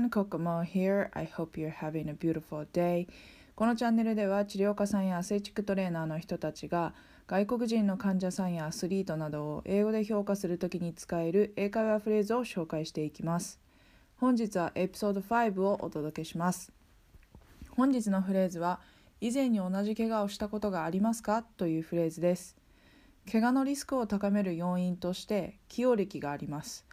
everyone, Kokomo here. I hope you're having a beautiful day. このチャンネルでは治療家さんやアスレチックトレーナーの人たちが外国人の患者さんやアスリートなどを英語で評価するときに使える英会話フレーズを紹介していきます。本日はエピソード5をお届けします。本日のフレーズは以前に同じ怪我をしたことがありますか？というフレーズです。怪我のリスクを高める要因として起用歴があります。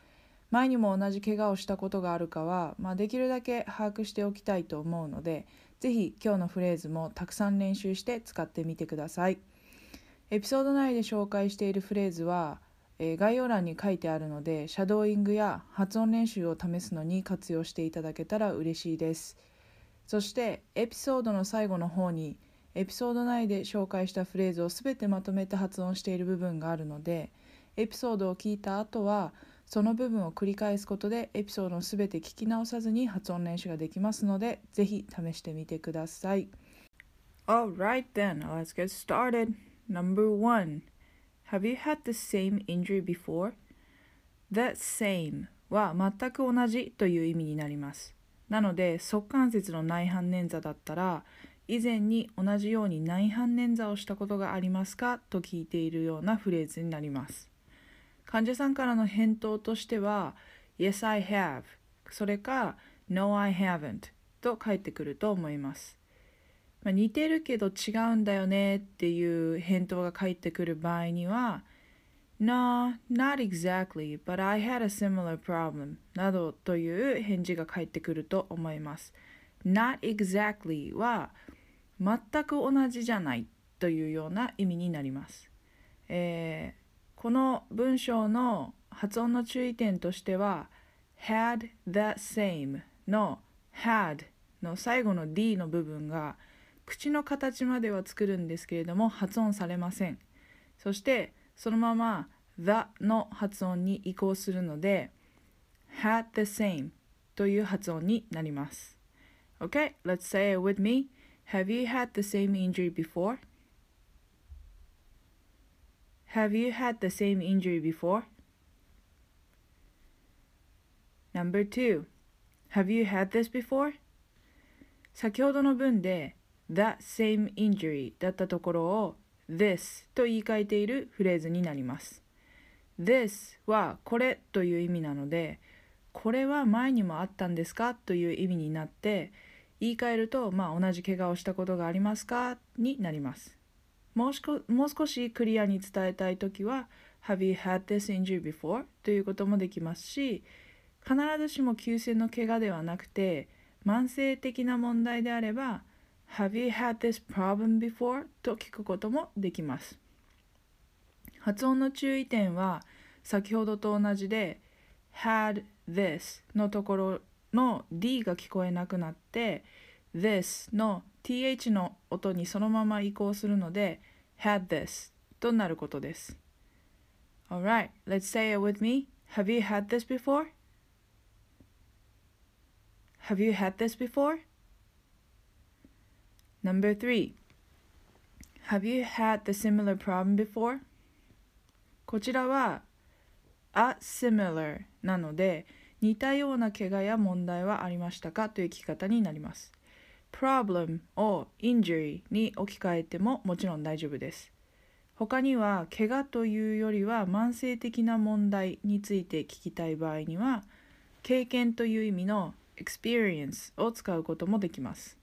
前にも同じ怪我をしたことがあるかは、まあ、できるだけ把握しておきたいと思うので是非今日のフレーズもたくさん練習して使ってみてください。エピソード内で紹介しているフレーズは、えー、概要欄に書いてあるのでシャドーイングや発音練習を試すのに活用していただけたら嬉しいです。そしてエピソードの最後の方にエピソード内で紹介したフレーズを全てまとめて発音している部分があるのでエピソードを聞いた後はその部分を繰り返すことでエピソードをすべて聞き直さずに発音練習ができますので、ぜひ試してみてください。Alright then, let's get started. Number one, have you had the same injury before? That same は全く同じという意味になります。なので、側関節の内反捻挫だったら、以前に同じように内反捻挫をしたことがありますか？と聞いているようなフレーズになります。患者さんからの返答としては Yes, I have それか No, I haven't と返ってくると思います。まあ、似てるけど違うんだよねっていう返答が返ってくる場合には No, not exactly, but I had a similar problem などという返事が返ってくると思います。Not exactly は全く同じじゃないというような意味になります。えーこの文章の発音の注意点としては had that same の had の最後の d の部分が口の形までは作るんですけれども発音されませんそしてそのまま the の発音に移行するので had the same という発音になります Okay, let's say it with me. Have you had the same injury before? Have you had the same injury before? Number two, have you had this before? 先ほどの文で that same injury だったところを this と言い換えているフレーズになります。this はこれという意味なので、これは前にもあったんですかという意味になって、言い換えると、まあ、同じ怪我をしたことがありますかになります。もう少しクリアに伝えたいときは Have you had this injury before? ということもできますし必ずしも急性の怪我ではなくて慢性的な問題であれば Have you had this problem before? と聞くこともできます発音の注意点は先ほどと同じで had this のところの D が聞こえなくなって this の th の音にそのまま移行するので had this となることです。Alright, let's say it with me. Have you had this before? Have you had this before? Number three. Have you had the similar problem before? こちらは a similar なので似たような怪我や問題はありましたかという聞き方になります。Problem を injury に置き換えてももちろん大丈夫です。他には怪我というよりは慢性的な問題について聞きたい場合には経験という意味の experience を使うこともできます。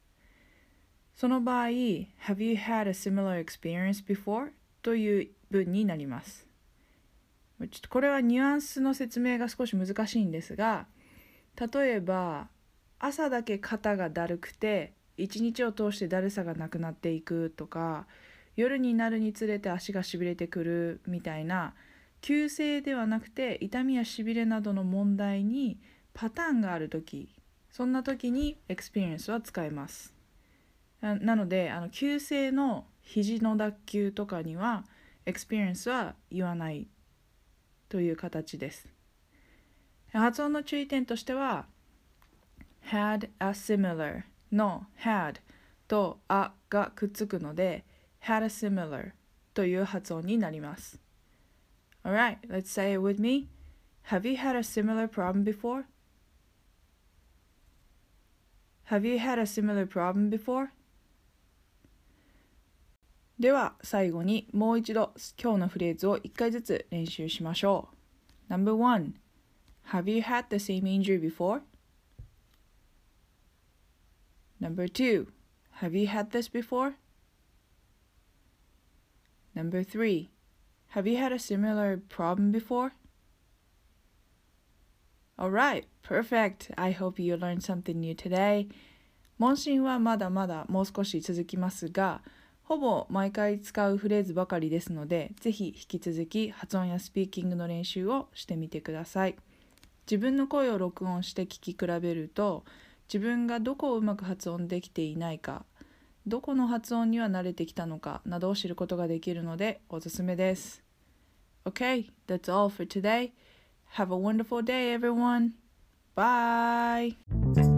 その場合 Have you had a similar experience before? という文になります。ちょっとこれはニュアンスの説明が少し難しいんですが例えば朝だけ肩がだるくて一日を通してだるさがなくなっていくとか夜になるにつれて足がしびれてくるみたいな急性ではなくて痛みやしびれなどの問題にパターンがある時そんな時に experience は使えます。なのであの急性の肘の脱臼とかには experience は言わないという形です。発音の注意点としては had a similar の had と a がくっつくので had a similar という発音になります。Alright, let's say it with me. Have you had a similar problem before? Have you had a similar problem before? では最後にもう一度今日のフレーズを一回ずつ練習しましょう。No.1 Have you had the same injury before? Number 2 Have you had this before? Number 3 Have you had a similar problem before? Alright, perfect. I hope you learned something new today. 問診はまだまだもう少し続きますが、ほぼ毎回使うフレーズばかりですので、ぜひ引き続き発音やスピーキングの練習をしてみてください。自分の声を録音して聞き比べると、自分がどこをうまく発音できていないか、どこの発音には慣れてきたのかなどを知ることができるのでおすすめです。Okay, that's all for today. Have a wonderful day, everyone. Bye.